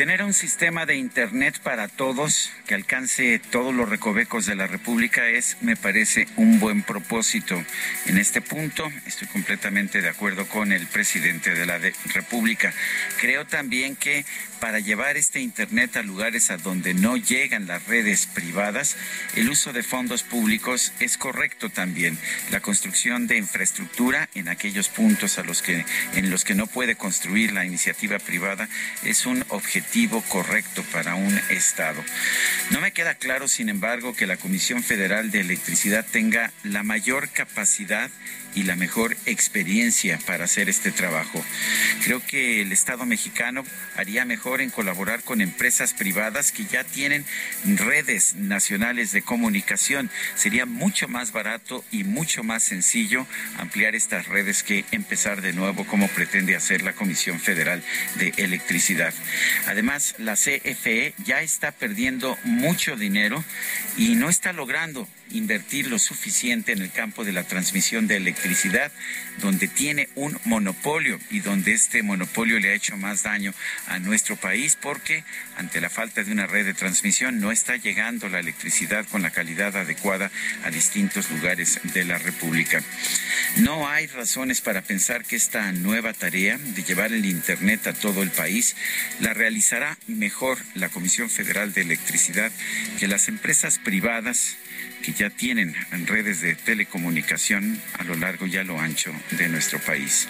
Tener un sistema de Internet para todos que alcance todos los recovecos de la República es, me parece, un buen propósito. En este punto estoy completamente de acuerdo con el presidente de la República. Creo también que para llevar este Internet a lugares a donde no llegan las redes privadas, el uso de fondos públicos es correcto también. La construcción de infraestructura en aquellos puntos a los que, en los que no puede construir la iniciativa privada es un objetivo correcto para un Estado. No me queda claro, sin embargo, que la Comisión Federal de Electricidad tenga la mayor capacidad y la mejor experiencia para hacer este trabajo. Creo que el Estado mexicano haría mejor en colaborar con empresas privadas que ya tienen redes nacionales de comunicación. Sería mucho más barato y mucho más sencillo ampliar estas redes que empezar de nuevo como pretende hacer la Comisión Federal de Electricidad. Además, la CFE ya está perdiendo mucho dinero y no está logrando invertir lo suficiente en el campo de la transmisión de electricidad, donde tiene un monopolio y donde este monopolio le ha hecho más daño a nuestro país porque ante la falta de una red de transmisión no está llegando la electricidad con la calidad adecuada a distintos lugares de la República. No hay razones para pensar que esta nueva tarea de llevar el Internet a todo el país la mejor la Comisión Federal de Electricidad que las empresas privadas que ya tienen redes de telecomunicación a lo largo y a lo ancho de nuestro país.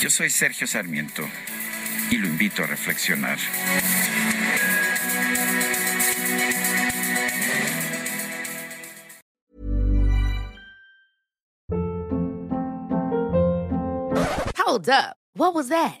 Yo soy Sergio Sarmiento y lo invito a reflexionar. Hold up. What was that?